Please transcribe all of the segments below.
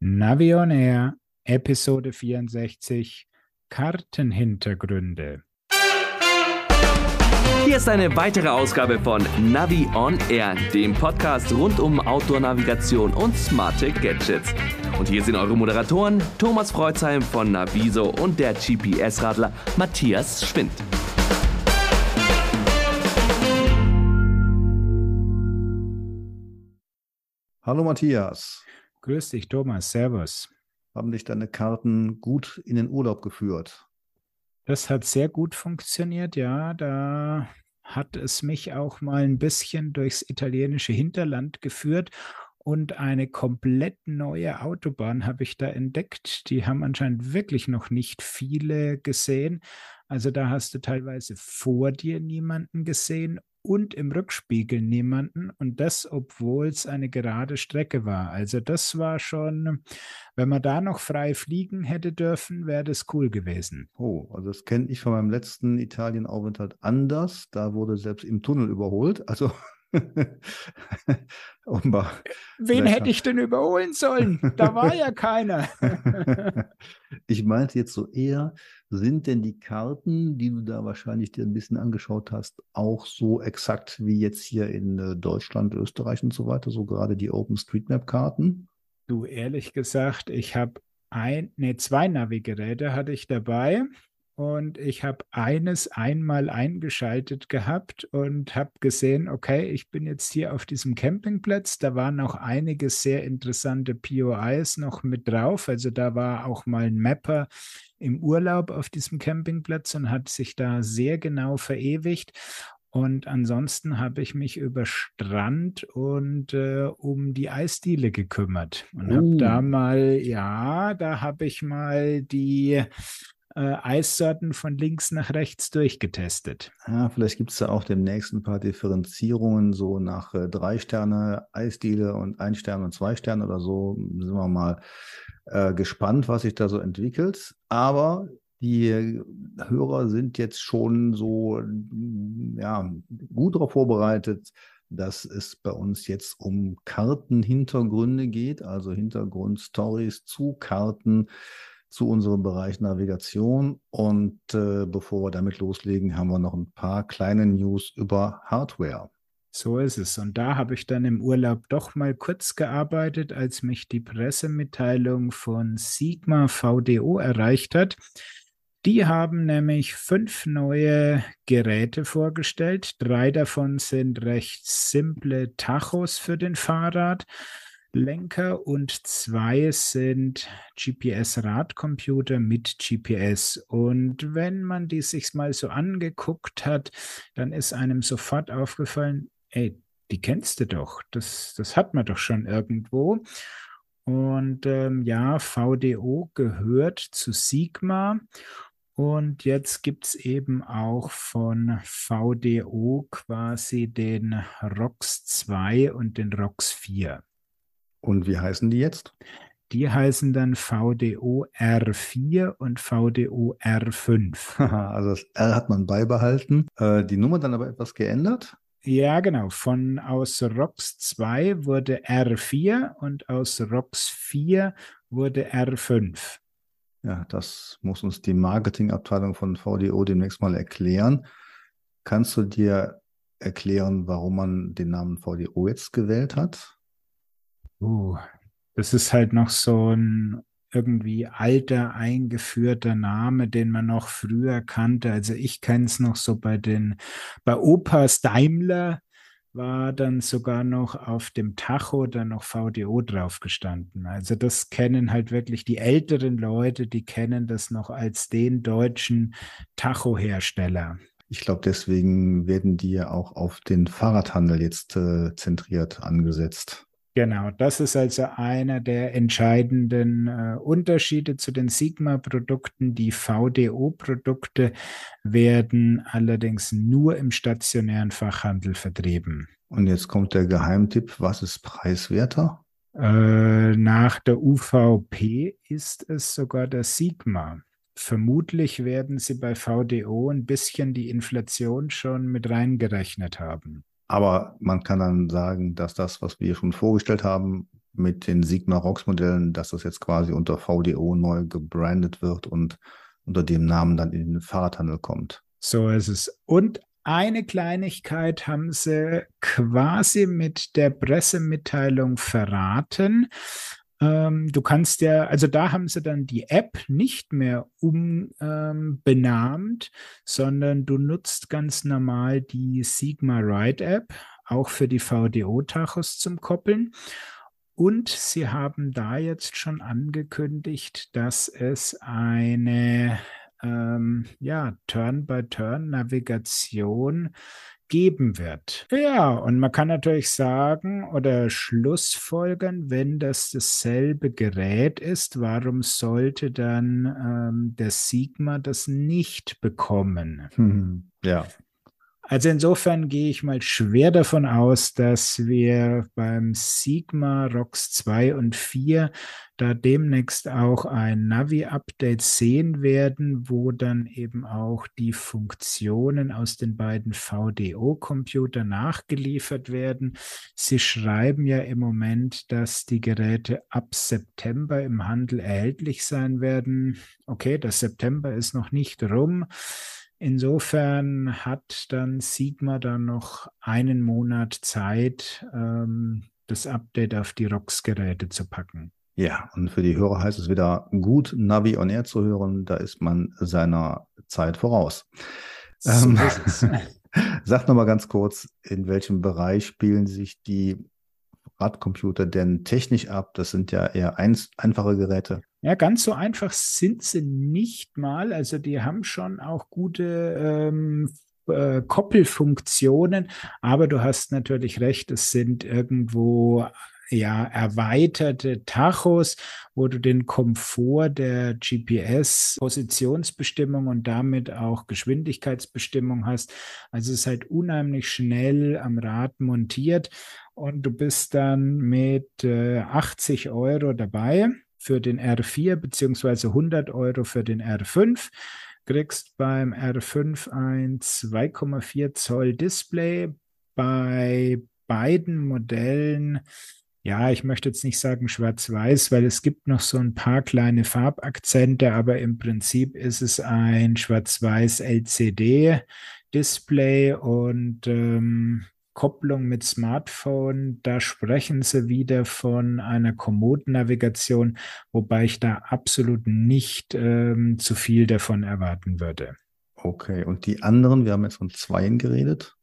Navion Air, Episode 64, Kartenhintergründe. Hier ist eine weitere Ausgabe von Navi On Air, dem Podcast rund um Outdoor-Navigation und smarte Gadgets. Und hier sind eure Moderatoren Thomas Freuzheim von Naviso und der GPS-Radler Matthias Schwind. Hallo Matthias. Grüß dich, Thomas. Servus. Haben dich deine Karten gut in den Urlaub geführt? Das hat sehr gut funktioniert, ja. Da hat es mich auch mal ein bisschen durchs italienische Hinterland geführt und eine komplett neue Autobahn habe ich da entdeckt. Die haben anscheinend wirklich noch nicht viele gesehen. Also da hast du teilweise vor dir niemanden gesehen und im Rückspiegel niemanden und das, obwohl es eine gerade Strecke war. Also das war schon, wenn man da noch frei fliegen hätte dürfen, wäre das cool gewesen. Oh, also das kenne ich von meinem letzten Italienaufenthalt anders. Da wurde selbst im Tunnel überholt. Also Wen hätte ich denn überholen sollen? Da war ja keiner. ich meinte jetzt so eher, sind denn die Karten, die du da wahrscheinlich dir ein bisschen angeschaut hast, auch so exakt wie jetzt hier in äh, Deutschland, Österreich und so weiter, so gerade die OpenStreetMap-Karten? Du, ehrlich gesagt, ich habe ein, nee, zwei Navigeräte hatte ich dabei und ich habe eines einmal eingeschaltet gehabt und habe gesehen, okay, ich bin jetzt hier auf diesem Campingplatz. Da waren auch einige sehr interessante POIs noch mit drauf. Also da war auch mal ein Mapper im Urlaub auf diesem Campingplatz und hat sich da sehr genau verewigt. Und ansonsten habe ich mich über Strand und äh, um die Eisdiele gekümmert und uh. habe da mal, ja, da habe ich mal die äh, Eissorten von links nach rechts durchgetestet. Ja, vielleicht gibt es da auch demnächst ein paar Differenzierungen, so nach äh, drei Sterne Eisdiele und ein Stern und zwei Sterne oder so. Sind wir mal äh, gespannt, was sich da so entwickelt. Aber die Hörer sind jetzt schon so ja, gut darauf vorbereitet, dass es bei uns jetzt um Kartenhintergründe geht, also Hintergrundstories zu Karten, zu unserem Bereich Navigation. Und äh, bevor wir damit loslegen, haben wir noch ein paar kleine News über Hardware. So ist es. Und da habe ich dann im Urlaub doch mal kurz gearbeitet, als mich die Pressemitteilung von Sigma VDO erreicht hat. Die haben nämlich fünf neue Geräte vorgestellt. Drei davon sind recht simple Tachos für den Fahrrad. Lenker und zwei sind GPS-Radcomputer mit GPS. Und wenn man die sich mal so angeguckt hat, dann ist einem sofort aufgefallen, ey, die kennst du doch, das, das hat man doch schon irgendwo. Und ähm, ja, VDO gehört zu Sigma. Und jetzt gibt es eben auch von VDO quasi den ROX 2 und den ROX 4. Und wie heißen die jetzt? Die heißen dann VDO R4 und VDO R5. also das R hat man beibehalten, äh, die Nummer dann aber etwas geändert? Ja, genau. Von aus ROX 2 wurde R4 und aus ROX 4 wurde R5. Ja, das muss uns die Marketingabteilung von VDO demnächst mal erklären. Kannst du dir erklären, warum man den Namen VDO jetzt gewählt hat? Uh, das ist halt noch so ein irgendwie alter, eingeführter Name, den man noch früher kannte. Also ich kenne es noch so bei den, bei Opas Daimler war dann sogar noch auf dem Tacho dann noch VDO drauf gestanden. Also das kennen halt wirklich die älteren Leute, die kennen das noch als den deutschen Tacho-Hersteller. Ich glaube, deswegen werden die ja auch auf den Fahrradhandel jetzt äh, zentriert angesetzt. Genau, das ist also einer der entscheidenden äh, Unterschiede zu den Sigma-Produkten. Die VDO-Produkte werden allerdings nur im stationären Fachhandel vertrieben. Und jetzt kommt der Geheimtipp, was ist preiswerter? Äh, nach der UVP ist es sogar der Sigma. Vermutlich werden sie bei VDO ein bisschen die Inflation schon mit reingerechnet haben. Aber man kann dann sagen, dass das, was wir schon vorgestellt haben, mit den Sigma Rocks Modellen, dass das jetzt quasi unter VDO neu gebrandet wird und unter dem Namen dann in den Fahrradhandel kommt. So ist es. Und eine Kleinigkeit haben sie quasi mit der Pressemitteilung verraten. Ähm, du kannst ja, also da haben sie dann die App nicht mehr umbenannt, ähm, sondern du nutzt ganz normal die Sigma Ride App, auch für die VDO-Tachos zum Koppeln. Und sie haben da jetzt schon angekündigt, dass es eine ähm, ja, Turn-by-Turn-Navigation geben wird. Ja, und man kann natürlich sagen oder Schlussfolgern, wenn das dasselbe Gerät ist, warum sollte dann ähm, der Sigma das nicht bekommen? Hm, ja. Also insofern gehe ich mal schwer davon aus, dass wir beim Sigma ROX 2 und 4 da demnächst auch ein Navi-Update sehen werden, wo dann eben auch die Funktionen aus den beiden VDO-Computern nachgeliefert werden. Sie schreiben ja im Moment, dass die Geräte ab September im Handel erhältlich sein werden. Okay, das September ist noch nicht rum. Insofern hat dann Sigma dann noch einen Monat Zeit, ähm, das Update auf die ROX-Geräte zu packen. Ja, und für die Hörer heißt es wieder gut, Navi on Air zu hören. Da ist man seiner Zeit voraus. So ähm, sag nochmal ganz kurz, in welchem Bereich spielen sich die Radcomputer denn technisch ab? Das sind ja eher ein, einfache Geräte. Ja, ganz so einfach sind sie nicht mal. Also die haben schon auch gute ähm, äh, Koppelfunktionen, aber du hast natürlich recht, es sind irgendwo ja, erweiterte Tachos, wo du den Komfort der GPS-Positionsbestimmung und damit auch Geschwindigkeitsbestimmung hast. Also es ist halt unheimlich schnell am Rad montiert und du bist dann mit äh, 80 Euro dabei für den R4 beziehungsweise 100 Euro für den R5 kriegst beim R5 ein 2,4 Zoll Display. Bei beiden Modellen ja, ich möchte jetzt nicht sagen schwarz-weiß, weil es gibt noch so ein paar kleine Farbakzente, aber im Prinzip ist es ein schwarz-weiß LCD-Display und ähm, Kopplung mit Smartphone, da sprechen sie wieder von einer Kommodennavigation, wobei ich da absolut nicht ähm, zu viel davon erwarten würde. Okay, und die anderen, wir haben jetzt von zweien geredet.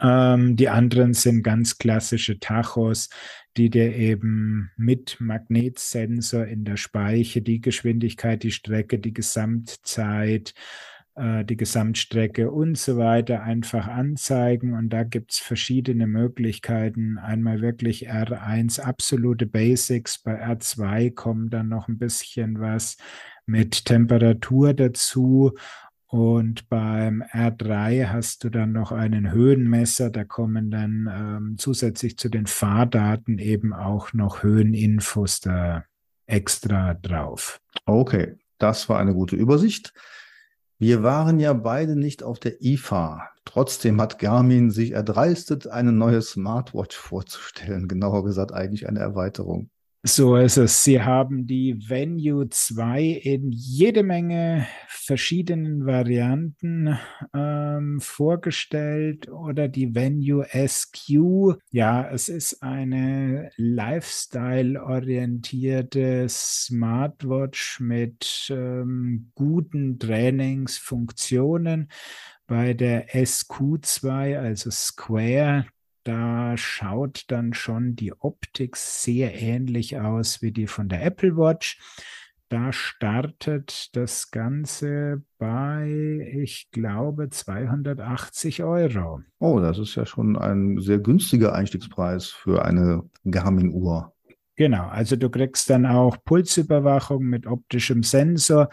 Ähm, die anderen sind ganz klassische Tachos, die dir eben mit Magnetsensor in der Speiche die Geschwindigkeit, die Strecke, die Gesamtzeit, äh, die Gesamtstrecke und so weiter einfach anzeigen. Und da gibt es verschiedene Möglichkeiten. Einmal wirklich R1 absolute Basics, bei R2 kommt dann noch ein bisschen was mit Temperatur dazu und beim R3 hast du dann noch einen Höhenmesser. Da kommen dann ähm, zusätzlich zu den Fahrdaten eben auch noch Höheninfos da extra drauf. Okay, das war eine gute Übersicht. Wir waren ja beide nicht auf der IFA. Trotzdem hat Garmin sich erdreistet, eine neue Smartwatch vorzustellen. Genauer gesagt eigentlich eine Erweiterung. So ist es. Sie haben die Venue 2 in jede Menge verschiedenen Varianten ähm, vorgestellt oder die Venue SQ. Ja, es ist eine Lifestyle-orientierte Smartwatch mit ähm, guten Trainingsfunktionen. Bei der SQ2, also Square, da schaut dann schon die Optik sehr ähnlich aus wie die von der Apple Watch. Da startet das Ganze bei, ich glaube, 280 Euro. Oh, das ist ja schon ein sehr günstiger Einstiegspreis für eine Garmin-Uhr. Genau, also du kriegst dann auch Pulsüberwachung mit optischem Sensor.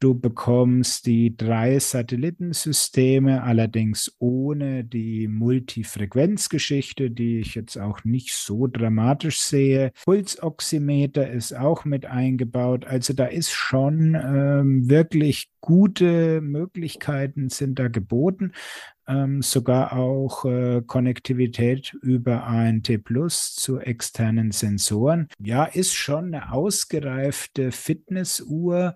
Du bekommst die drei Satellitensysteme, allerdings ohne die Multifrequenzgeschichte, die ich jetzt auch nicht so dramatisch sehe. Pulsoximeter ist auch mit eingebaut. Also da ist schon ähm, wirklich gute Möglichkeiten sind da geboten. ähm, sogar auch äh, Konnektivität über ANT Plus zu externen Sensoren. Ja, ist schon eine ausgereifte Fitnessuhr,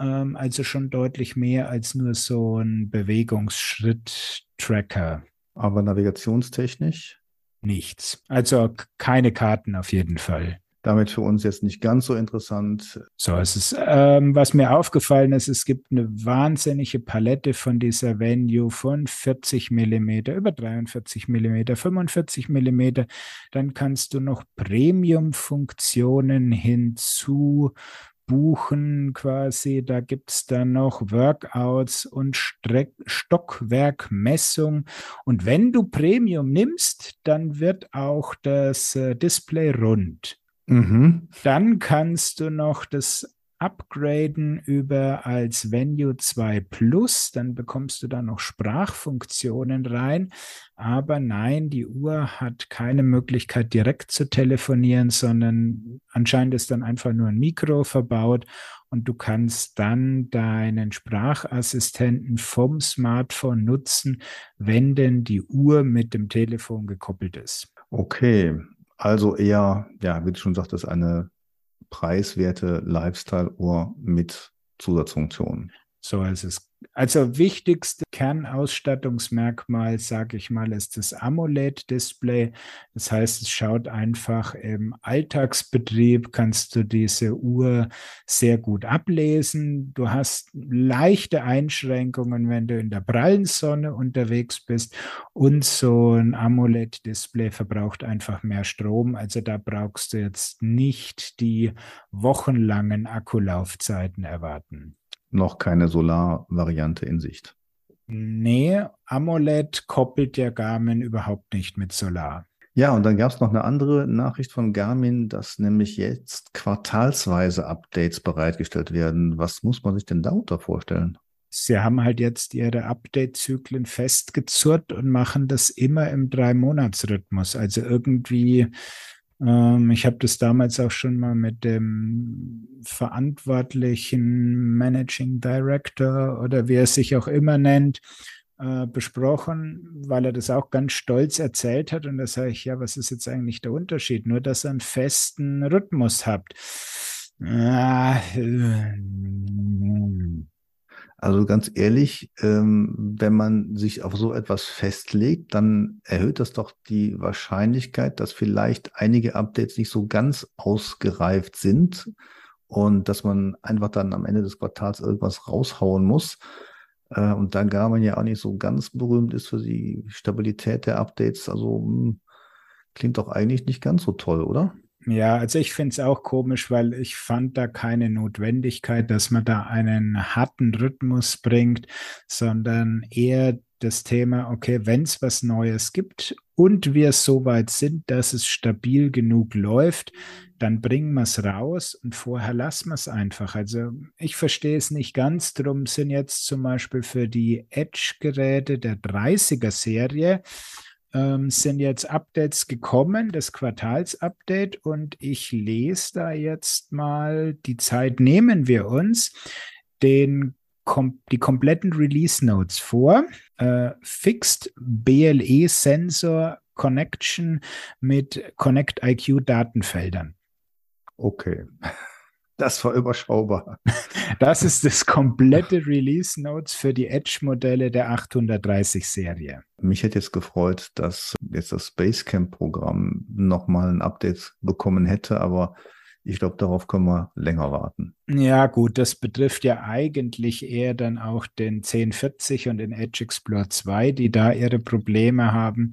ähm, also schon deutlich mehr als nur so ein Bewegungsschritt-Tracker. Aber navigationstechnisch? Nichts. Also keine Karten auf jeden Fall damit für uns jetzt nicht ganz so interessant. So, es ist, ähm, was mir aufgefallen ist, es gibt eine wahnsinnige Palette von dieser Venue von 40 Millimeter über 43 Millimeter, 45 Millimeter. Dann kannst du noch Premium-Funktionen hinzu buchen quasi. Da gibt es dann noch Workouts und Streck Stockwerkmessung. Und wenn du Premium nimmst, dann wird auch das äh, Display rund. Mhm. Dann kannst du noch das upgraden über als Venue 2 Plus, dann bekommst du da noch Sprachfunktionen rein. Aber nein, die Uhr hat keine Möglichkeit direkt zu telefonieren, sondern anscheinend ist dann einfach nur ein Mikro verbaut und du kannst dann deinen Sprachassistenten vom Smartphone nutzen, wenn denn die Uhr mit dem Telefon gekoppelt ist. Okay, also eher, ja, wie du schon sagtest, eine preiswerte Lifestyle-Uhr mit Zusatzfunktionen. So ist es also wichtigste Kernausstattungsmerkmal, sage ich mal, ist das AMOLED-Display. Das heißt, es schaut einfach im Alltagsbetrieb, kannst du diese Uhr sehr gut ablesen. Du hast leichte Einschränkungen, wenn du in der prallen Sonne unterwegs bist. Und so ein AMOLED-Display verbraucht einfach mehr Strom. Also da brauchst du jetzt nicht die wochenlangen Akkulaufzeiten erwarten noch keine Solar-Variante in Sicht. Nee, AMOLED koppelt ja Garmin überhaupt nicht mit Solar. Ja, und dann gab es noch eine andere Nachricht von Garmin, dass nämlich jetzt quartalsweise Updates bereitgestellt werden. Was muss man sich denn darunter vorstellen? Sie haben halt jetzt ihre Update-Zyklen festgezurrt und machen das immer im Drei-Monats-Rhythmus. Also irgendwie ähm, ich habe das damals auch schon mal mit dem verantwortlichen Managing Director oder wie er sich auch immer nennt, äh, besprochen, weil er das auch ganz stolz erzählt hat. Und da sage ich, ja, was ist jetzt eigentlich der Unterschied? Nur, dass ihr einen festen Rhythmus habt. Ah, äh, also ganz ehrlich, ähm, wenn man sich auf so etwas festlegt, dann erhöht das doch die Wahrscheinlichkeit, dass vielleicht einige Updates nicht so ganz ausgereift sind und dass man einfach dann am Ende des Quartals irgendwas raushauen muss. Äh, und dann gar man ja auch nicht so ganz berühmt ist für die Stabilität der Updates. Also hm, klingt doch eigentlich nicht ganz so toll, oder? Ja, also ich finde es auch komisch, weil ich fand da keine Notwendigkeit, dass man da einen harten Rhythmus bringt, sondern eher das Thema, okay, wenn es was Neues gibt und wir so weit sind, dass es stabil genug läuft, dann bringen wir es raus und vorher lassen wir es einfach. Also ich verstehe es nicht ganz. Drum sind jetzt zum Beispiel für die Edge-Geräte der 30er-Serie ähm, sind jetzt Updates gekommen, das Quartalsupdate, und ich lese da jetzt mal, die Zeit nehmen wir uns, den kom die kompletten Release Notes vor. Äh, Fixed BLE Sensor Connection mit Connect IQ Datenfeldern. Okay. Das war überschaubar. Das ist das komplette Release Notes für die Edge-Modelle der 830-Serie. Mich hätte jetzt gefreut, dass jetzt das Basecamp-Programm nochmal ein Update bekommen hätte, aber ich glaube, darauf können wir länger warten. Ja, gut, das betrifft ja eigentlich eher dann auch den 1040 und den Edge Explorer 2, die da ihre Probleme haben.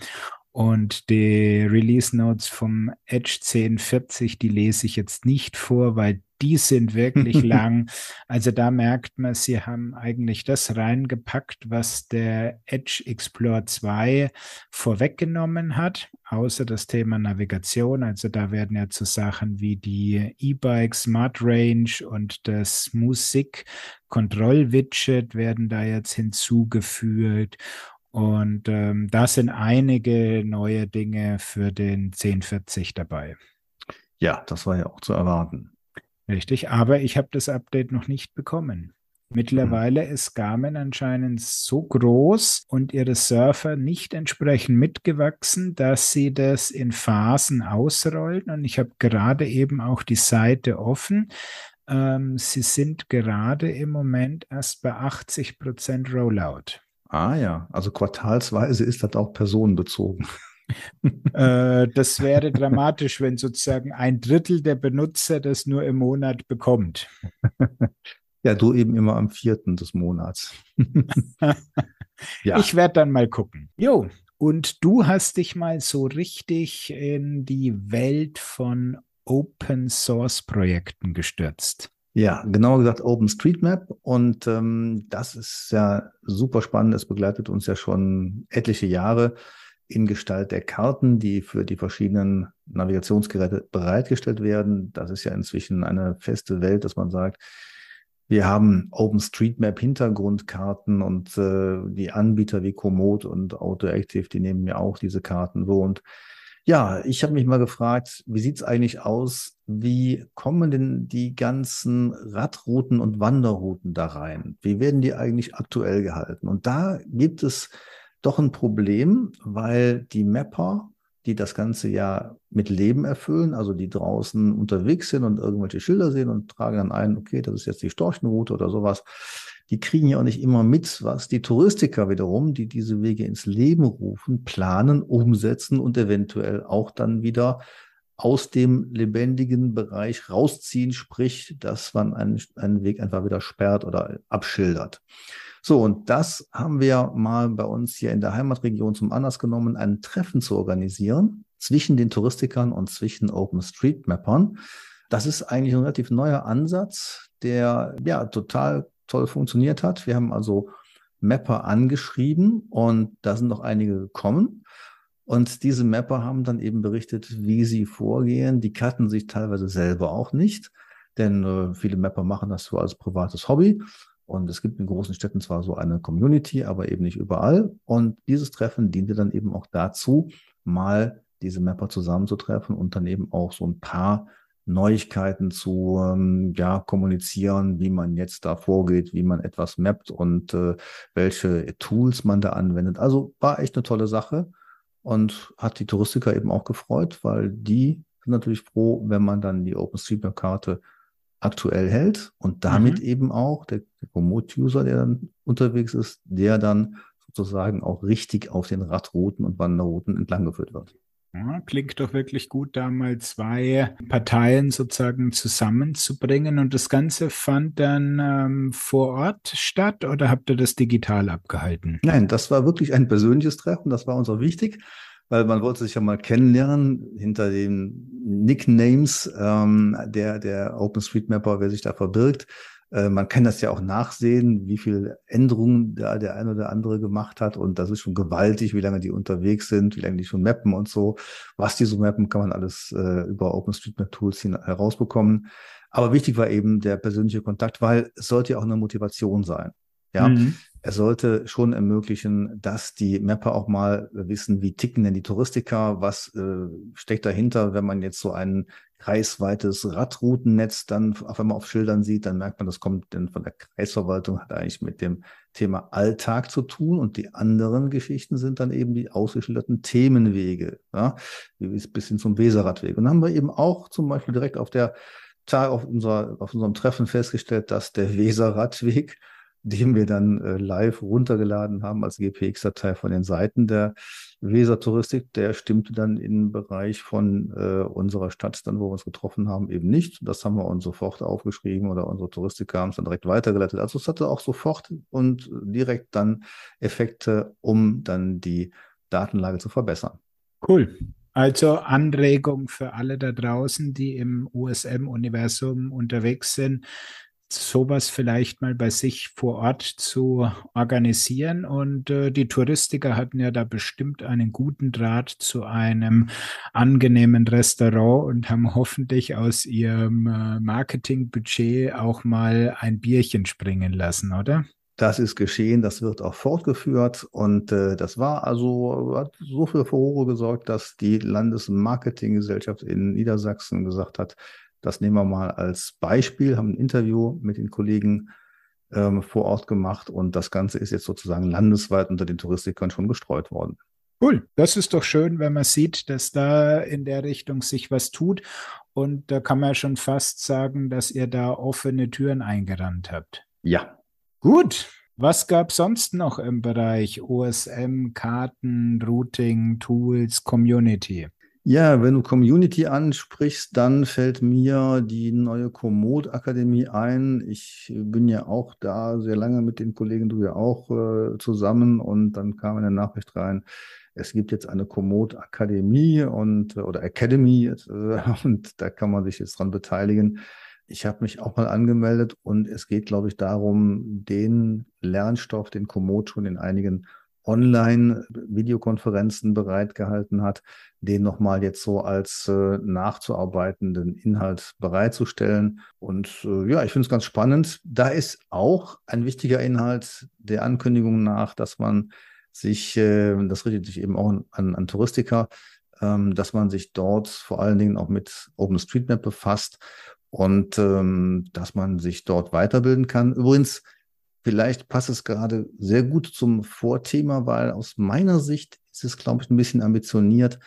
Und die Release Notes vom Edge 1040, die lese ich jetzt nicht vor, weil die sind wirklich lang. Also da merkt man, sie haben eigentlich das reingepackt, was der Edge Explorer 2 vorweggenommen hat, außer das Thema Navigation. Also da werden ja zu Sachen wie die E-Bike Smart Range und das Musik Kontroll-Widget werden da jetzt hinzugefügt. Und ähm, da sind einige neue Dinge für den 1040 dabei. Ja, das war ja auch zu erwarten. Richtig, aber ich habe das Update noch nicht bekommen. Mittlerweile mhm. ist Garmin anscheinend so groß und ihre Surfer nicht entsprechend mitgewachsen, dass sie das in Phasen ausrollen. Und ich habe gerade eben auch die Seite offen. Ähm, sie sind gerade im Moment erst bei 80 Prozent Rollout. Ah ja, also quartalsweise ist das auch personenbezogen. Äh, das wäre dramatisch, wenn sozusagen ein Drittel der Benutzer das nur im Monat bekommt. Ja, du eben immer am vierten des Monats. ja. Ich werde dann mal gucken. Jo, und du hast dich mal so richtig in die Welt von Open Source Projekten gestürzt. Ja, genauer gesagt OpenStreetMap. Und ähm, das ist ja super spannend. Es begleitet uns ja schon etliche Jahre in Gestalt der Karten, die für die verschiedenen Navigationsgeräte bereitgestellt werden. Das ist ja inzwischen eine feste Welt, dass man sagt, wir haben OpenStreetMap Hintergrundkarten und äh, die Anbieter wie Komoot und AutoActive, die nehmen mir auch diese Karten so. Und ja, ich habe mich mal gefragt, wie sieht's eigentlich aus? Wie kommen denn die ganzen Radrouten und Wanderrouten da rein? Wie werden die eigentlich aktuell gehalten? Und da gibt es doch ein Problem, weil die Mapper die das ganze ja mit Leben erfüllen, also die draußen unterwegs sind und irgendwelche Schilder sehen und tragen dann ein, okay, das ist jetzt die Storchenroute oder sowas. Die kriegen ja auch nicht immer mit, was die Touristiker wiederum, die diese Wege ins Leben rufen, planen, umsetzen und eventuell auch dann wieder aus dem lebendigen Bereich rausziehen, sprich, dass man einen, einen Weg einfach wieder sperrt oder abschildert. So, und das haben wir mal bei uns hier in der Heimatregion zum Anlass genommen, ein Treffen zu organisieren zwischen den Touristikern und zwischen OpenStreetMappern. Das ist eigentlich ein relativ neuer Ansatz, der ja total toll funktioniert hat. Wir haben also Mapper angeschrieben und da sind noch einige gekommen. Und diese Mapper haben dann eben berichtet, wie sie vorgehen. Die kannten sich teilweise selber auch nicht, denn äh, viele Mapper machen das so als privates Hobby und es gibt in großen Städten zwar so eine Community, aber eben nicht überall. Und dieses Treffen diente dann eben auch dazu, mal diese Mapper zusammenzutreffen und dann eben auch so ein paar Neuigkeiten zu ähm, ja, kommunizieren, wie man jetzt da vorgeht, wie man etwas mappt und äh, welche Tools man da anwendet. Also war echt eine tolle Sache und hat die Touristiker eben auch gefreut, weil die sind natürlich froh, wenn man dann die OpenStreetMap-Karte aktuell hält und damit mhm. eben auch der, Komoot-User, der dann unterwegs ist, der dann sozusagen auch richtig auf den Radrouten und Wanderrouten entlanggeführt wird. Ja, klingt doch wirklich gut, da mal zwei Parteien sozusagen zusammenzubringen. Und das Ganze fand dann ähm, vor Ort statt oder habt ihr das digital abgehalten? Nein, das war wirklich ein persönliches Treffen, das war uns auch wichtig weil man wollte sich ja mal kennenlernen hinter den Nicknames ähm, der, der OpenStreetMapper, wer sich da verbirgt. Äh, man kann das ja auch nachsehen, wie viele Änderungen da der eine oder andere gemacht hat. Und das ist schon gewaltig, wie lange die unterwegs sind, wie lange die schon mappen und so. Was die so mappen, kann man alles äh, über OpenStreetMap-Tools herausbekommen. Aber wichtig war eben der persönliche Kontakt, weil es sollte ja auch eine Motivation sein. Ja, mhm. er sollte schon ermöglichen, dass die Mapper auch mal wissen, wie ticken denn die Touristiker, was äh, steckt dahinter, wenn man jetzt so ein kreisweites Radroutennetz dann auf einmal auf Schildern sieht, dann merkt man, das kommt denn von der Kreisverwaltung, hat eigentlich mit dem Thema Alltag zu tun und die anderen Geschichten sind dann eben die ausgeschilderten Themenwege, ja, bis hin zum Weserradweg. Und dann haben wir eben auch zum Beispiel direkt auf der Tag auf, unserer, auf unserem Treffen festgestellt, dass der Weserradweg den wir dann äh, live runtergeladen haben als GPX-Datei von den Seiten der Weser Touristik, der stimmte dann im Bereich von äh, unserer Stadt, dann wo wir uns getroffen haben, eben nicht. Das haben wir uns sofort aufgeschrieben oder unsere Touristiker haben es dann direkt weitergeleitet. Also es hatte auch sofort und direkt dann Effekte, um dann die Datenlage zu verbessern. Cool. Also Anregung für alle da draußen, die im USM-Universum unterwegs sind sowas vielleicht mal bei sich vor Ort zu organisieren. Und äh, die Touristiker hatten ja da bestimmt einen guten Draht zu einem angenehmen Restaurant und haben hoffentlich aus ihrem äh, Marketingbudget auch mal ein Bierchen springen lassen, oder? Das ist geschehen, das wird auch fortgeführt und äh, das war also, hat so für Furore gesorgt, dass die Landesmarketinggesellschaft in Niedersachsen gesagt hat, das nehmen wir mal als Beispiel, haben ein Interview mit den Kollegen ähm, vor Ort gemacht und das Ganze ist jetzt sozusagen landesweit unter den Touristikern schon gestreut worden. Cool, das ist doch schön, wenn man sieht, dass da in der Richtung sich was tut. Und da kann man schon fast sagen, dass ihr da offene Türen eingerannt habt. Ja. Gut. Was gab es sonst noch im Bereich OSM, Karten, Routing, Tools, Community? Ja, wenn du Community ansprichst, dann fällt mir die neue Komoot Akademie ein. Ich bin ja auch da sehr lange mit den Kollegen, du ja auch äh, zusammen und dann kam eine Nachricht rein. Es gibt jetzt eine Komoot Akademie und oder Academy äh, und da kann man sich jetzt dran beteiligen. Ich habe mich auch mal angemeldet und es geht, glaube ich, darum, den Lernstoff, den Komoot schon in einigen Online-Videokonferenzen bereitgehalten hat, den nochmal jetzt so als äh, nachzuarbeitenden Inhalt bereitzustellen. Und äh, ja, ich finde es ganz spannend. Da ist auch ein wichtiger Inhalt der Ankündigung nach, dass man sich, äh, das richtet sich eben auch an, an Touristiker, ähm, dass man sich dort vor allen Dingen auch mit OpenStreetMap befasst und ähm, dass man sich dort weiterbilden kann. Übrigens, Vielleicht passt es gerade sehr gut zum Vorthema, weil aus meiner Sicht ist es, glaube ich, ein bisschen ambitioniert,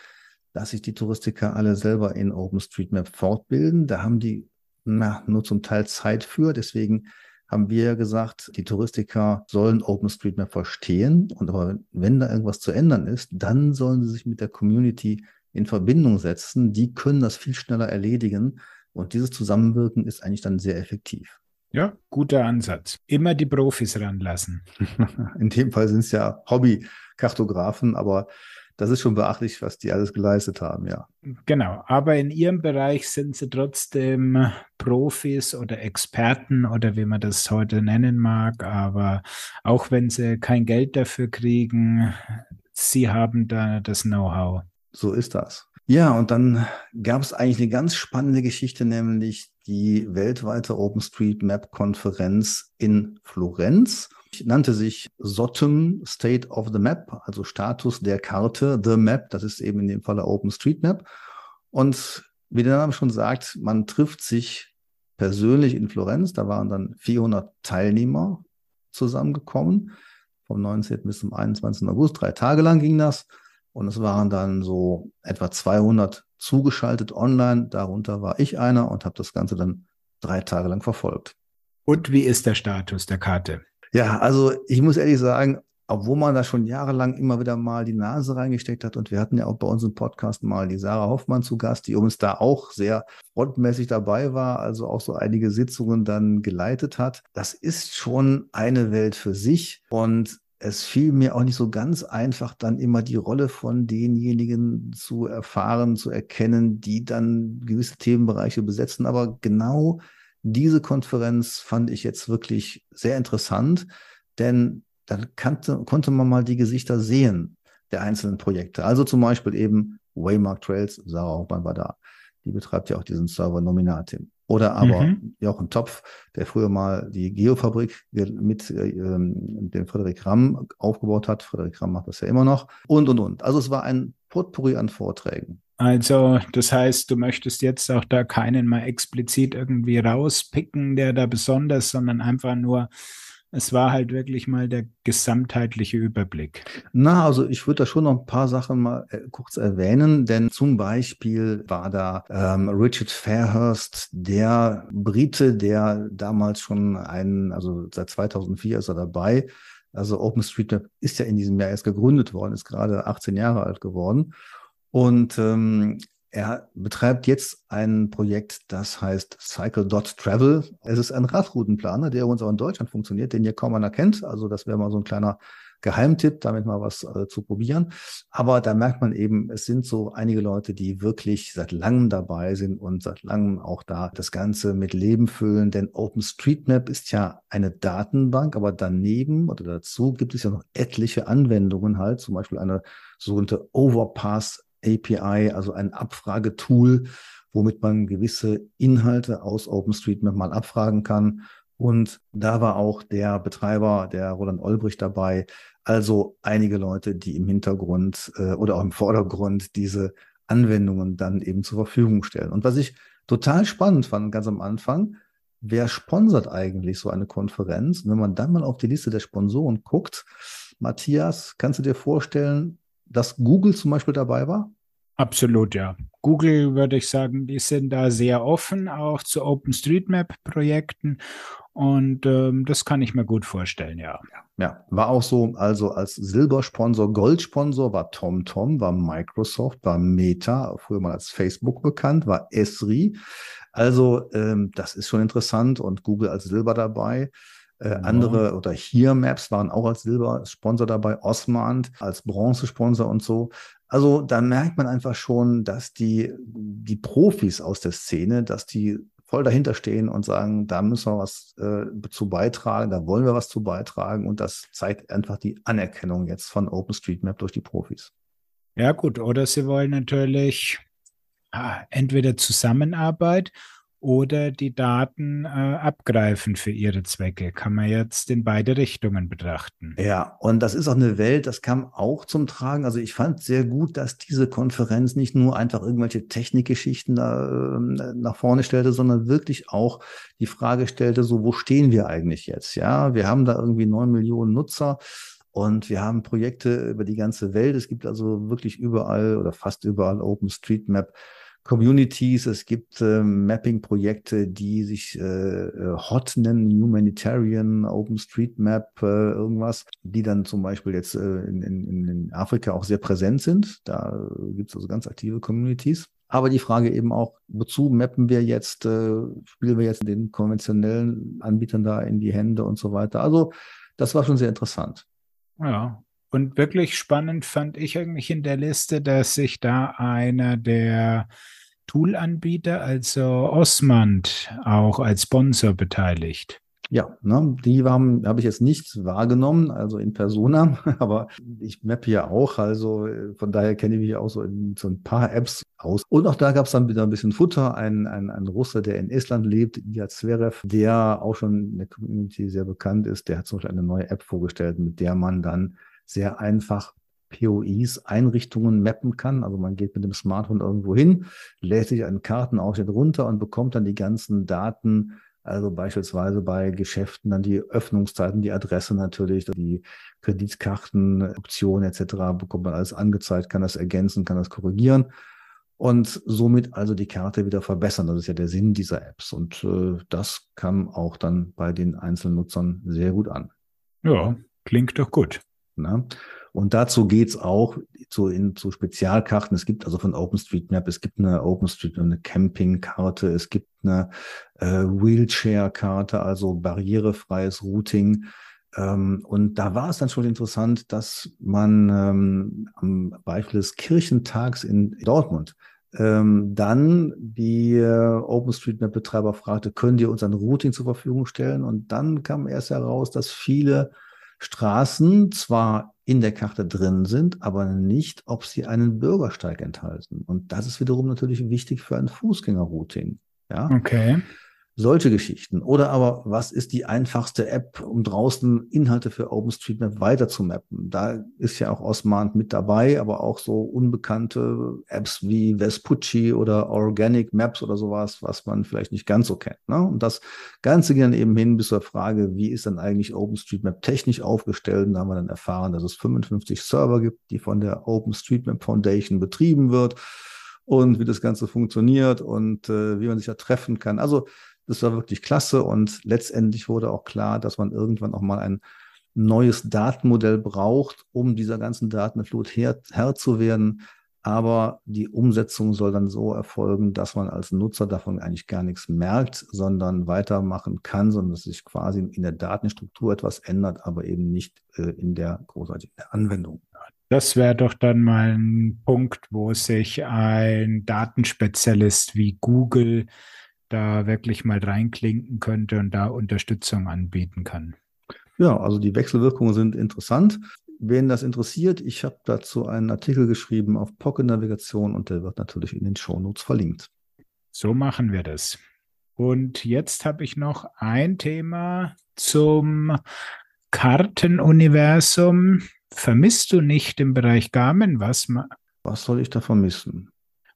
dass sich die Touristiker alle selber in OpenStreetMap fortbilden. Da haben die na, nur zum Teil Zeit für. Deswegen haben wir gesagt, die Touristiker sollen OpenStreetMap verstehen. Und aber wenn da irgendwas zu ändern ist, dann sollen sie sich mit der Community in Verbindung setzen. Die können das viel schneller erledigen. Und dieses Zusammenwirken ist eigentlich dann sehr effektiv. Ja, guter Ansatz. Immer die Profis ranlassen. In dem Fall sind es ja Hobby-Kartografen, aber das ist schon beachtlich, was die alles geleistet haben, ja. Genau, aber in ihrem Bereich sind sie trotzdem Profis oder Experten oder wie man das heute nennen mag. Aber auch wenn sie kein Geld dafür kriegen, sie haben da das Know-how. So ist das. Ja, und dann gab es eigentlich eine ganz spannende Geschichte, nämlich die weltweite OpenStreetMap-Konferenz in Florenz. Ich nannte sich SOTM State of the Map, also Status der Karte, The Map, das ist eben in dem Falle OpenStreetMap. Und wie der Name schon sagt, man trifft sich persönlich in Florenz. Da waren dann 400 Teilnehmer zusammengekommen. Vom 19. bis zum 21. August. Drei Tage lang ging das. Und es waren dann so etwa 200 zugeschaltet online. Darunter war ich einer und habe das Ganze dann drei Tage lang verfolgt. Und wie ist der Status der Karte? Ja, also ich muss ehrlich sagen, obwohl man da schon jahrelang immer wieder mal die Nase reingesteckt hat und wir hatten ja auch bei uns im Podcast mal die Sarah Hoffmann zu Gast, die uns da auch sehr frontmäßig dabei war, also auch so einige Sitzungen dann geleitet hat. Das ist schon eine Welt für sich und es fiel mir auch nicht so ganz einfach, dann immer die Rolle von denjenigen zu erfahren, zu erkennen, die dann gewisse Themenbereiche besetzen. Aber genau diese Konferenz fand ich jetzt wirklich sehr interessant, denn da kannte, konnte man mal die Gesichter sehen der einzelnen Projekte. Also zum Beispiel eben Waymark Trails, Sarah Hoffmann war da. Die betreibt ja auch diesen Server Nominatim. Oder aber mhm. Jochen Topf, der früher mal die Geofabrik mit äh, ähm, dem Frederik Ramm aufgebaut hat. Frederik Ramm macht das ja immer noch. Und, und, und. Also es war ein Potpourri an Vorträgen. Also, das heißt, du möchtest jetzt auch da keinen mal explizit irgendwie rauspicken, der da besonders, sondern einfach nur es war halt wirklich mal der gesamtheitliche Überblick. Na, also ich würde da schon noch ein paar Sachen mal äh, kurz erwähnen, denn zum Beispiel war da ähm, Richard Fairhurst, der Brite, der damals schon einen, also seit 2004 ist er dabei. Also OpenStreetMap ist ja in diesem Jahr erst gegründet worden, ist gerade 18 Jahre alt geworden. Und ähm, er betreibt jetzt ein Projekt, das heißt Cycle.travel. Es ist ein Radroutenplaner, der uns auch in Deutschland funktioniert, den hier kaum einer kennt. Also das wäre mal so ein kleiner Geheimtipp, damit mal was äh, zu probieren. Aber da merkt man eben, es sind so einige Leute, die wirklich seit langem dabei sind und seit langem auch da das Ganze mit Leben füllen. Denn OpenStreetMap ist ja eine Datenbank, aber daneben oder dazu gibt es ja noch etliche Anwendungen halt, zum Beispiel eine sogenannte Overpass API, also ein Abfragetool, womit man gewisse Inhalte aus OpenStreetMap mal abfragen kann. Und da war auch der Betreiber, der Roland Olbrich dabei. Also einige Leute, die im Hintergrund äh, oder auch im Vordergrund diese Anwendungen dann eben zur Verfügung stellen. Und was ich total spannend fand, ganz am Anfang, wer sponsert eigentlich so eine Konferenz? Und wenn man dann mal auf die Liste der Sponsoren guckt, Matthias, kannst du dir vorstellen, dass Google zum Beispiel dabei war? Absolut, ja. Google würde ich sagen, die sind da sehr offen, auch zu OpenStreetMap-Projekten. Und ähm, das kann ich mir gut vorstellen, ja. Ja, war auch so. Also als Silbersponsor, Goldsponsor war TomTom, war Microsoft, war Meta, früher mal als Facebook bekannt, war Esri. Also ähm, das ist schon interessant und Google als Silber dabei. Äh, ja. Andere oder Here Maps waren auch als Silbersponsor dabei, Osmand als Bronzesponsor und so. Also da merkt man einfach schon, dass die, die Profis aus der Szene, dass die voll dahinter stehen und sagen, da müssen wir was äh, zu beitragen, da wollen wir was zu beitragen und das zeigt einfach die Anerkennung jetzt von OpenStreetMap durch die Profis. Ja gut, oder sie wollen natürlich ah, entweder Zusammenarbeit oder die Daten äh, abgreifen für ihre Zwecke. Kann man jetzt in beide Richtungen betrachten. Ja, und das ist auch eine Welt, das kam auch zum Tragen. Also ich fand sehr gut, dass diese Konferenz nicht nur einfach irgendwelche Technikgeschichten da, äh, nach vorne stellte, sondern wirklich auch die Frage stellte, so wo stehen wir eigentlich jetzt? Ja, wir haben da irgendwie neun Millionen Nutzer. Und wir haben Projekte über die ganze Welt. Es gibt also wirklich überall oder fast überall OpenStreetMap Communities, es gibt äh, Mapping-Projekte, die sich äh, äh, HOT nennen, Humanitarian, OpenStreetMap, äh, irgendwas, die dann zum Beispiel jetzt äh, in, in, in Afrika auch sehr präsent sind. Da gibt es also ganz aktive Communities. Aber die Frage eben auch, wozu mappen wir jetzt, äh, spielen wir jetzt den konventionellen Anbietern da in die Hände und so weiter. Also das war schon sehr interessant. Ja, und wirklich spannend fand ich eigentlich in der Liste, dass sich da einer der Tool-Anbieter, also Osmand, auch als Sponsor beteiligt. Ja, ne, die habe ich jetzt nicht wahrgenommen, also in Persona, aber ich mappe ja auch, also von daher kenne ich mich auch so in so ein paar Apps aus. Und auch da gab es dann wieder ein bisschen Futter, ein, ein, ein Russe, der in Estland lebt, Ilya Zverev, der auch schon in der Community sehr bekannt ist, der hat zum Beispiel eine neue App vorgestellt, mit der man dann sehr einfach POIs, Einrichtungen mappen kann. Also man geht mit dem Smartphone irgendwo hin, lädt sich einen Kartenausschnitt runter und bekommt dann die ganzen Daten, also beispielsweise bei Geschäften dann die Öffnungszeiten, die Adresse natürlich, die Kreditkarten, Optionen etc. bekommt man alles angezeigt, kann das ergänzen, kann das korrigieren und somit also die Karte wieder verbessern. Das ist ja der Sinn dieser Apps und äh, das kam auch dann bei den einzelnen Nutzern sehr gut an. Ja, klingt doch gut. Ne? Und dazu geht's auch zu, in, zu Spezialkarten. Es gibt also von OpenStreetMap, es gibt eine OpenStreetMap, eine Campingkarte, es gibt eine äh, Wheelchair-Karte, also barrierefreies Routing. Ähm, und da war es dann schon interessant, dass man ähm, am Beispiel des Kirchentags in Dortmund ähm, dann die äh, OpenStreetMap-Betreiber fragte, können die uns ein Routing zur Verfügung stellen? Und dann kam erst heraus, dass viele Straßen zwar in der Karte drin sind, aber nicht, ob sie einen Bürgersteig enthalten. Und das ist wiederum natürlich wichtig für ein Fußgängerrouting. Ja. Okay. Solche Geschichten. Oder aber, was ist die einfachste App, um draußen Inhalte für OpenStreetMap weiter zu mappen? Da ist ja auch Osmand mit dabei, aber auch so unbekannte Apps wie Vespucci oder Organic Maps oder sowas, was man vielleicht nicht ganz so kennt. Ne? Und das Ganze ging dann eben hin bis zur Frage, wie ist dann eigentlich OpenStreetMap technisch aufgestellt? Und da haben wir dann erfahren, dass es 55 Server gibt, die von der OpenStreetMap Foundation betrieben wird und wie das Ganze funktioniert und äh, wie man sich da treffen kann. Also das war wirklich klasse und letztendlich wurde auch klar, dass man irgendwann auch mal ein neues Datenmodell braucht, um dieser ganzen Datenflut Herr, Herr zu werden. Aber die Umsetzung soll dann so erfolgen, dass man als Nutzer davon eigentlich gar nichts merkt, sondern weitermachen kann, sondern dass sich quasi in der Datenstruktur etwas ändert, aber eben nicht äh, in der großartigen Anwendung. Das wäre doch dann mal ein Punkt, wo sich ein Datenspezialist wie Google da wirklich mal reinklinken könnte und da Unterstützung anbieten kann. Ja, also die Wechselwirkungen sind interessant. Wen das interessiert, ich habe dazu einen Artikel geschrieben auf Pocket Navigation und der wird natürlich in den Shownotes verlinkt. So machen wir das. Und jetzt habe ich noch ein Thema zum Kartenuniversum. Vermisst du nicht im Bereich Garmin was? Was soll ich da vermissen?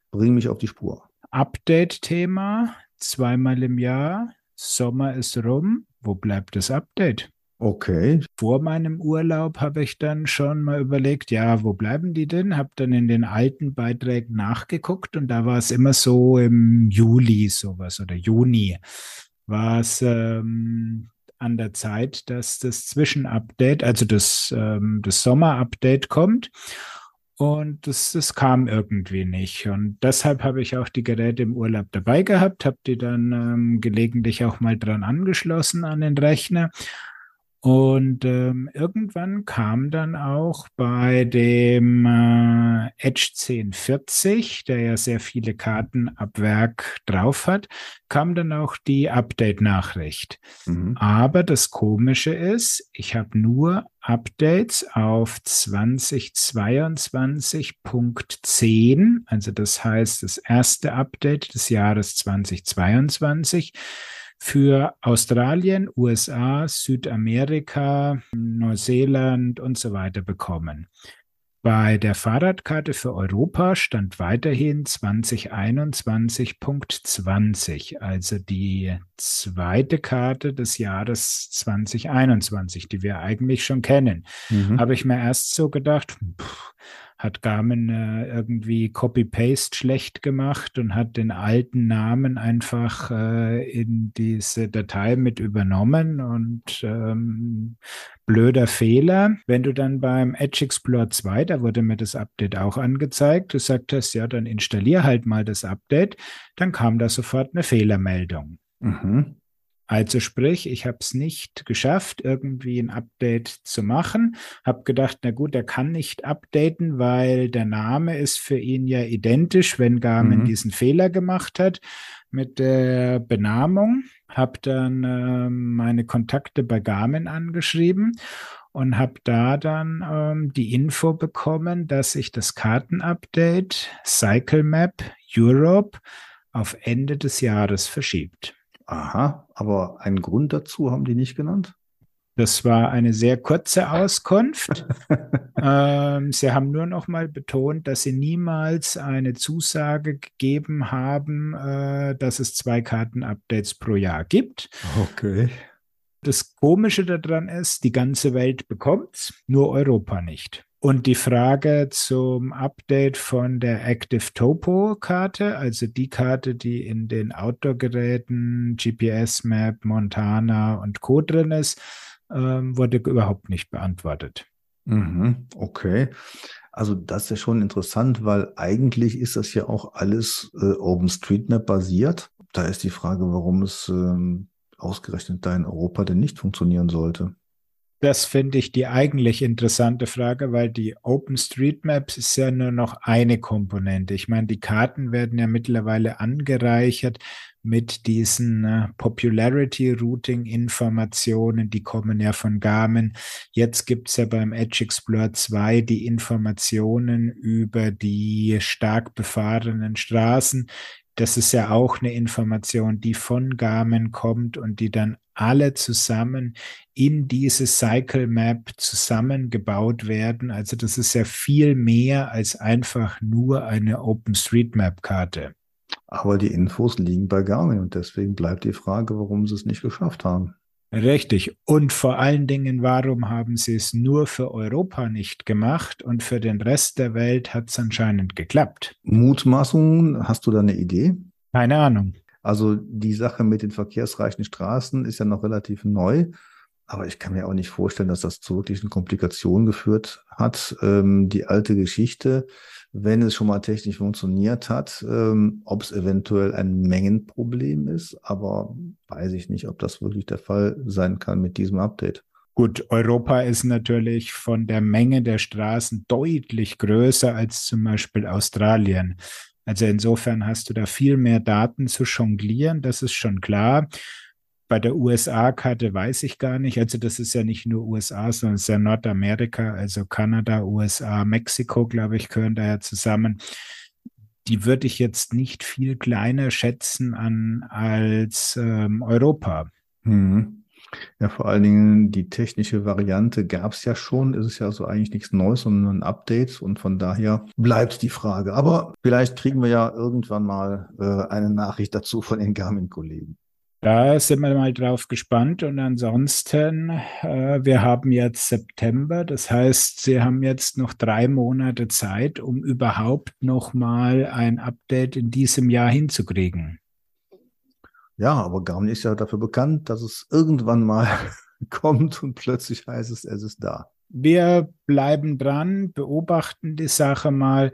Bring mich auf die Spur. Update-Thema zweimal im Jahr Sommer ist rum, wo bleibt das Update? Okay. Vor meinem Urlaub habe ich dann schon mal überlegt, ja, wo bleiben die denn? Habe dann in den alten Beiträgen nachgeguckt und da war es immer so im Juli sowas oder Juni war es ähm, an der Zeit, dass das Zwischenupdate, also das, ähm, das Sommerupdate kommt. Und das, das kam irgendwie nicht. Und deshalb habe ich auch die Geräte im Urlaub dabei gehabt, habe die dann ähm, gelegentlich auch mal dran angeschlossen an den Rechner und ähm, irgendwann kam dann auch bei dem äh, Edge 1040, der ja sehr viele Karten ab Werk drauf hat, kam dann auch die Update-Nachricht. Mhm. Aber das Komische ist, ich habe nur Updates auf 2022.10, also das heißt das erste Update des Jahres 2022 für Australien, USA, Südamerika, Neuseeland und so weiter bekommen. Bei der Fahrradkarte für Europa stand weiterhin 2021.20, also die zweite Karte des Jahres 2021, die wir eigentlich schon kennen. Mhm. Habe ich mir erst so gedacht, pff, hat Garmin äh, irgendwie Copy-Paste schlecht gemacht und hat den alten Namen einfach äh, in diese Datei mit übernommen und ähm, blöder Fehler. Wenn du dann beim Edge Explorer 2, da wurde mir das Update auch angezeigt, du sagtest, ja, dann installier halt mal das Update, dann kam da sofort eine Fehlermeldung. Mhm. Also sprich, ich habe es nicht geschafft, irgendwie ein Update zu machen. Habe gedacht, na gut, er kann nicht updaten, weil der Name ist für ihn ja identisch, wenn Garmin mhm. diesen Fehler gemacht hat mit der Benamung. Habe dann äh, meine Kontakte bei Garmin angeschrieben und habe da dann ähm, die Info bekommen, dass sich das Kartenupdate Cycle Map Europe auf Ende des Jahres verschiebt. Aha, aber einen Grund dazu haben die nicht genannt? Das war eine sehr kurze Auskunft. ähm, sie haben nur noch mal betont, dass sie niemals eine Zusage gegeben haben, äh, dass es zwei Karten-Updates pro Jahr gibt. Okay. Das Komische daran ist, die ganze Welt bekommt es, nur Europa nicht. Und die Frage zum Update von der Active Topo Karte, also die Karte, die in den Outdoor-Geräten, GPS Map, Montana und Co. drin ist, ähm, wurde überhaupt nicht beantwortet. Mhm, okay. Also das ist ja schon interessant, weil eigentlich ist das ja auch alles äh, OpenStreetMap basiert. Da ist die Frage, warum es ähm, ausgerechnet da in Europa denn nicht funktionieren sollte. Das finde ich die eigentlich interessante Frage, weil die OpenStreetMaps ist ja nur noch eine Komponente. Ich meine, die Karten werden ja mittlerweile angereichert mit diesen äh, Popularity Routing Informationen, die kommen ja von Garmin. Jetzt gibt es ja beim Edge Explorer 2 die Informationen über die stark befahrenen Straßen. Das ist ja auch eine Information, die von Garmin kommt und die dann alle zusammen in diese Cycle Map zusammengebaut werden. Also das ist ja viel mehr als einfach nur eine OpenStreetMap-Karte. Aber die Infos liegen bei Garmin und deswegen bleibt die Frage, warum sie es nicht geschafft haben. Richtig. Und vor allen Dingen, warum haben sie es nur für Europa nicht gemacht und für den Rest der Welt hat es anscheinend geklappt? Mutmaßungen, hast du da eine Idee? Keine Ahnung. Also die Sache mit den verkehrsreichen Straßen ist ja noch relativ neu. Aber ich kann mir auch nicht vorstellen, dass das zu wirklichen Komplikationen geführt hat. Ähm, die alte Geschichte, wenn es schon mal technisch funktioniert hat, ähm, ob es eventuell ein Mengenproblem ist, aber weiß ich nicht, ob das wirklich der Fall sein kann mit diesem Update. Gut, Europa ist natürlich von der Menge der Straßen deutlich größer als zum Beispiel Australien. Also insofern hast du da viel mehr Daten zu jonglieren, das ist schon klar. Bei der USA-Karte weiß ich gar nicht. Also das ist ja nicht nur USA, sondern es ist ja Nordamerika, also Kanada, USA, Mexiko, glaube ich, gehören da ja zusammen. Die würde ich jetzt nicht viel kleiner schätzen an als ähm, Europa. Mhm. Ja, vor allen Dingen die technische Variante gab es ja schon. Es ist ja so eigentlich nichts Neues, sondern ein Update. Und von daher bleibt die Frage. Aber vielleicht kriegen wir ja irgendwann mal äh, eine Nachricht dazu von den Garmin-Kollegen. Da sind wir mal drauf gespannt. Und ansonsten, äh, wir haben jetzt September. Das heißt, Sie haben jetzt noch drei Monate Zeit, um überhaupt noch mal ein Update in diesem Jahr hinzukriegen. Ja, aber Garmin ist ja dafür bekannt, dass es irgendwann mal kommt und plötzlich heißt es, es ist da. Wir bleiben dran, beobachten die Sache mal.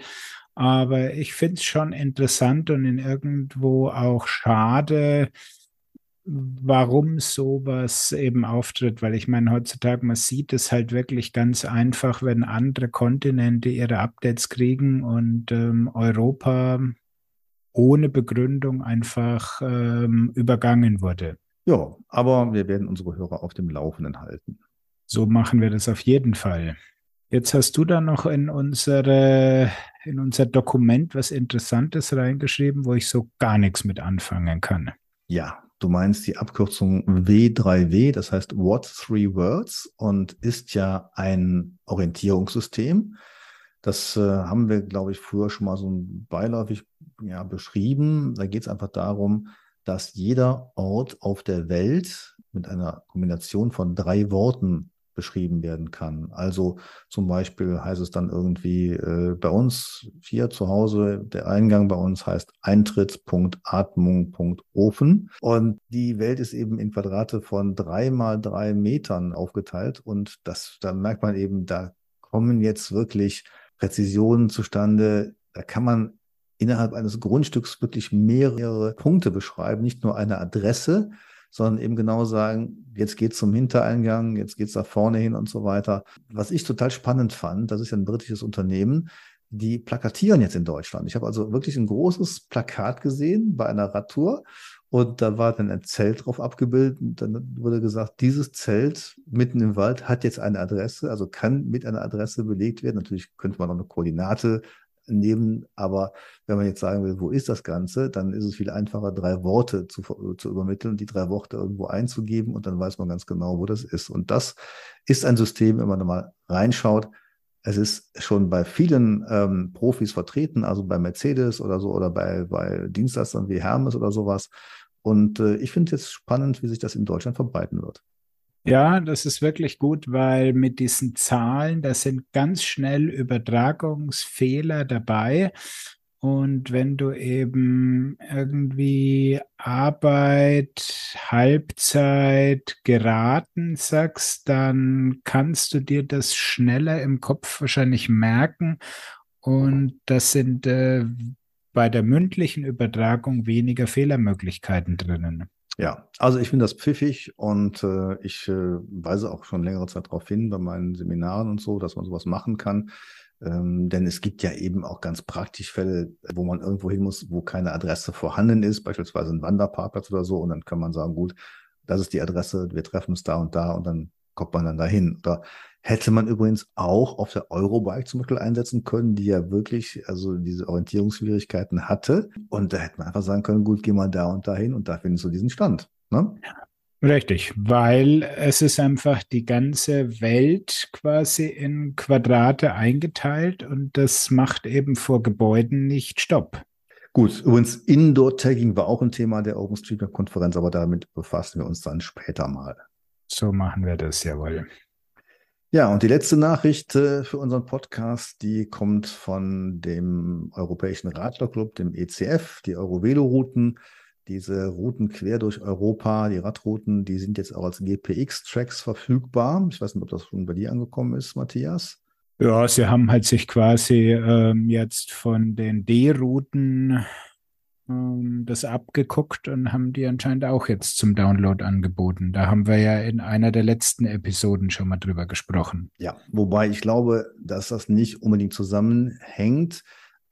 Aber ich finde es schon interessant und in irgendwo auch schade, warum sowas eben auftritt, weil ich meine, heutzutage, man sieht es halt wirklich ganz einfach, wenn andere Kontinente ihre Updates kriegen und ähm, Europa ohne Begründung einfach ähm, übergangen wurde. Ja, aber wir werden unsere Hörer auf dem Laufenden halten. So machen wir das auf jeden Fall. Jetzt hast du da noch in unsere, in unser Dokument was Interessantes reingeschrieben, wo ich so gar nichts mit anfangen kann. Ja, du meinst die Abkürzung W3W, das heißt What Three Words und ist ja ein Orientierungssystem. Das äh, haben wir, glaube ich, früher schon mal so beiläufig ja, beschrieben. Da geht es einfach darum, dass jeder Ort auf der Welt mit einer Kombination von drei Worten beschrieben werden kann. Also zum Beispiel heißt es dann irgendwie äh, bei uns hier zu Hause, der Eingang bei uns heißt Eintritts.atmung.ofen und die Welt ist eben in Quadrate von drei mal drei Metern aufgeteilt und das, da merkt man eben, da kommen jetzt wirklich Präzisionen zustande. Da kann man innerhalb eines Grundstücks wirklich mehrere Punkte beschreiben, nicht nur eine Adresse, sondern eben genau sagen, jetzt geht's zum Hintereingang, jetzt geht's da vorne hin und so weiter. Was ich total spannend fand, das ist ja ein britisches Unternehmen, die plakatieren jetzt in Deutschland. Ich habe also wirklich ein großes Plakat gesehen bei einer Radtour und da war dann ein Zelt drauf abgebildet. Und dann wurde gesagt, dieses Zelt mitten im Wald hat jetzt eine Adresse, also kann mit einer Adresse belegt werden. Natürlich könnte man noch eine Koordinate nehmen. Aber wenn man jetzt sagen will, wo ist das Ganze, dann ist es viel einfacher, drei Worte zu, zu übermitteln, die drei Worte irgendwo einzugeben und dann weiß man ganz genau, wo das ist. Und das ist ein System, wenn man mal reinschaut. Es ist schon bei vielen ähm, Profis vertreten, also bei Mercedes oder so oder bei, bei Dienstleistern wie Hermes oder sowas. Und äh, ich finde es jetzt spannend, wie sich das in Deutschland verbreiten wird. Ja, das ist wirklich gut, weil mit diesen Zahlen, da sind ganz schnell Übertragungsfehler dabei. Und wenn du eben irgendwie Arbeit, Halbzeit, geraten sagst, dann kannst du dir das schneller im Kopf wahrscheinlich merken. Und das sind äh, bei der mündlichen Übertragung weniger Fehlermöglichkeiten drinnen. Ja, also ich finde das pfiffig und äh, ich äh, weise auch schon längere Zeit darauf hin bei meinen Seminaren und so, dass man sowas machen kann. Ähm, denn es gibt ja eben auch ganz praktisch Fälle, wo man irgendwo hin muss, wo keine Adresse vorhanden ist, beispielsweise ein Wanderparkplatz oder so. Und dann kann man sagen, gut, das ist die Adresse, wir treffen uns da und da und dann kommt man dann dahin. Oder hätte man übrigens auch auf der Eurobike zum Beispiel einsetzen können, die ja wirklich also diese Orientierungsschwierigkeiten hatte. Und da hätte man einfach sagen können, gut, geh mal da und dahin und da findest du diesen Stand. Ne? Richtig, weil es ist einfach die ganze Welt quasi in Quadrate eingeteilt und das macht eben vor Gebäuden nicht Stopp. Gut, übrigens Indoor-Tagging war auch ein Thema der OpenStreetMap-Konferenz, aber damit befassen wir uns dann später mal. So machen wir das, jawohl. Ja, und die letzte Nachricht äh, für unseren Podcast, die kommt von dem Europäischen Radlerclub, dem ECF, die Eurovelo-Routen. Diese Routen quer durch Europa, die Radrouten, die sind jetzt auch als GPX-Tracks verfügbar. Ich weiß nicht, ob das schon bei dir angekommen ist, Matthias. Ja, sie haben halt sich quasi ähm, jetzt von den D-Routen ähm, das abgeguckt und haben die anscheinend auch jetzt zum Download angeboten. Da haben wir ja in einer der letzten Episoden schon mal drüber gesprochen. Ja, wobei ich glaube, dass das nicht unbedingt zusammenhängt.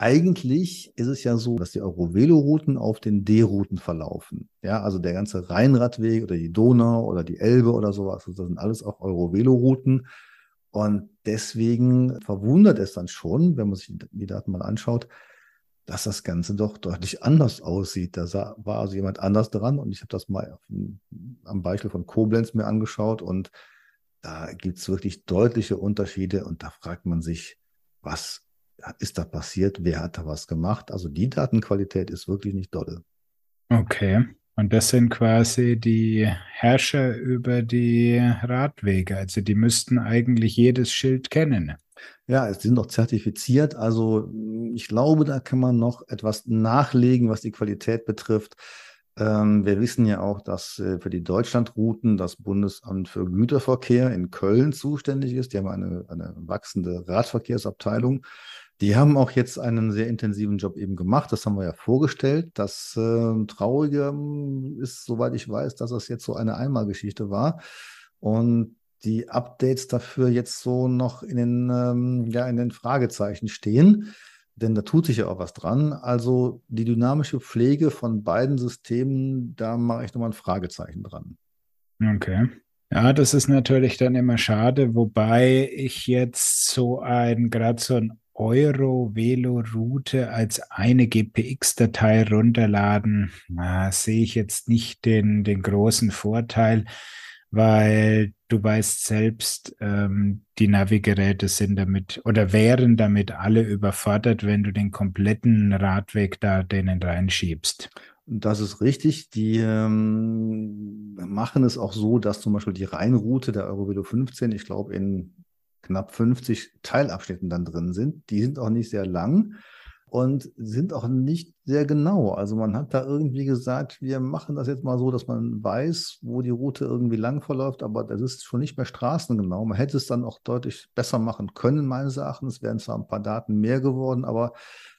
Eigentlich ist es ja so, dass die Eurovelo-Routen auf den D-Routen verlaufen. Ja, also der ganze Rheinradweg oder die Donau oder die Elbe oder sowas, das sind alles auch Eurovelo-Routen. Und deswegen verwundert es dann schon, wenn man sich die Daten mal anschaut, dass das Ganze doch deutlich anders aussieht. Da war also jemand anders dran und ich habe das mal am Beispiel von Koblenz mir angeschaut und da gibt es wirklich deutliche Unterschiede und da fragt man sich, was ist da passiert, wer hat da was gemacht? Also die Datenqualität ist wirklich nicht dolle. Okay. Und das sind quasi die Herrscher über die Radwege. Also die müssten eigentlich jedes Schild kennen. Ja, es sind auch zertifiziert. Also ich glaube, da kann man noch etwas nachlegen, was die Qualität betrifft. Ähm, wir wissen ja auch, dass äh, für die Deutschlandrouten das Bundesamt für Güterverkehr in Köln zuständig ist. Die haben eine, eine wachsende Radverkehrsabteilung. Die haben auch jetzt einen sehr intensiven Job eben gemacht. Das haben wir ja vorgestellt. Das äh, Traurige ähm, ist, soweit ich weiß, dass das jetzt so eine Einmalgeschichte war. Und die Updates dafür jetzt so noch in den, ähm, ja, in den Fragezeichen stehen. Denn da tut sich ja auch was dran. Also die dynamische Pflege von beiden Systemen, da mache ich nochmal ein Fragezeichen dran. Okay. Ja, das ist natürlich dann immer schade, wobei ich jetzt so ein, gerade so ein Euro-Velo-Route als eine GPX-Datei runterladen, na, sehe ich jetzt nicht den, den großen Vorteil, weil du weißt selbst, ähm, die Navigeräte sind damit oder wären damit alle überfordert, wenn du den kompletten Radweg da denen reinschiebst. Das ist richtig. Die ähm, machen es auch so, dass zum Beispiel die Rheinroute der Eurovelo 15, ich glaube, in knapp 50 Teilabschnitten dann drin sind. Die sind auch nicht sehr lang und sind auch nicht sehr genau. Also man hat da irgendwie gesagt, wir machen das jetzt mal so, dass man weiß, wo die Route irgendwie lang verläuft, aber das ist schon nicht mehr straßengenau. Man hätte es dann auch deutlich besser machen können, meines Erachtens. Es wären zwar ein paar Daten mehr geworden, aber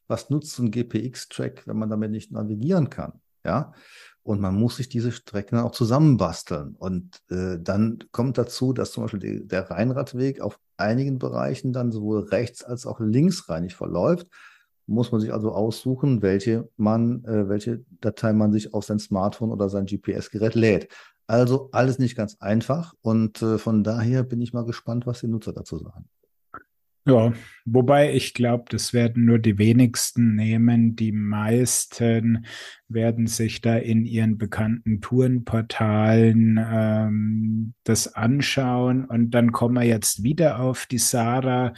was nutzt so ein GPX-Track, wenn man damit nicht navigieren kann? Ja, und man muss sich diese Strecken auch zusammenbasteln. Und äh, dann kommt dazu, dass zum Beispiel die, der Rheinradweg auf einigen Bereichen dann sowohl rechts als auch linksreinig verläuft. Muss man sich also aussuchen, welche man, äh, welche Datei man sich auf sein Smartphone oder sein GPS-Gerät lädt. Also alles nicht ganz einfach und äh, von daher bin ich mal gespannt, was die Nutzer dazu sagen. Ja, wobei ich glaube, das werden nur die wenigsten nehmen. Die meisten werden sich da in ihren bekannten Tourenportalen ähm, das anschauen. Und dann kommen wir jetzt wieder auf die Sarah,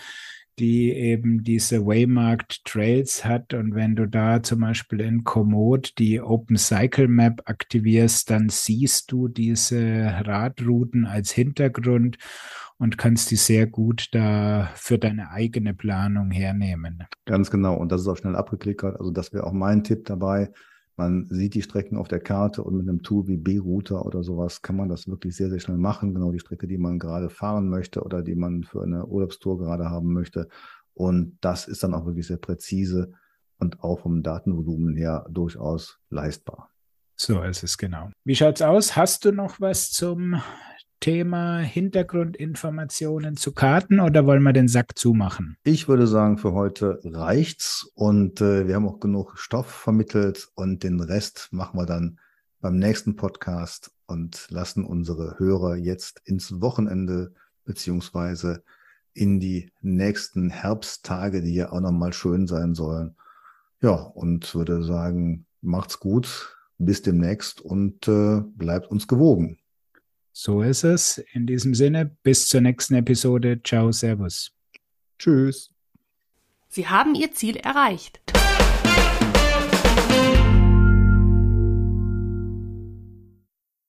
die eben diese Waymarked Trails hat. Und wenn du da zum Beispiel in Komoot die Open Cycle Map aktivierst, dann siehst du diese Radrouten als Hintergrund und kannst die sehr gut da für deine eigene Planung hernehmen. Ganz genau. Und das ist auch schnell abgeklickert. Also das wäre auch mein Tipp dabei. Man sieht die Strecken auf der Karte und mit einem Tool wie B-Router oder sowas kann man das wirklich sehr, sehr schnell machen. Genau die Strecke, die man gerade fahren möchte oder die man für eine Urlaubstour gerade haben möchte. Und das ist dann auch wirklich sehr präzise und auch vom Datenvolumen her durchaus leistbar. So ist es genau. Wie schaut's aus? Hast du noch was zum Thema Hintergrundinformationen zu Karten oder wollen wir den Sack zumachen? Ich würde sagen, für heute reicht's und äh, wir haben auch genug Stoff vermittelt und den Rest machen wir dann beim nächsten Podcast und lassen unsere Hörer jetzt ins Wochenende beziehungsweise in die nächsten Herbsttage, die ja auch nochmal schön sein sollen. Ja, und würde sagen, macht's gut, bis demnächst und äh, bleibt uns gewogen. So ist es. In diesem Sinne, bis zur nächsten Episode. Ciao, Servus. Tschüss. Sie haben Ihr Ziel erreicht.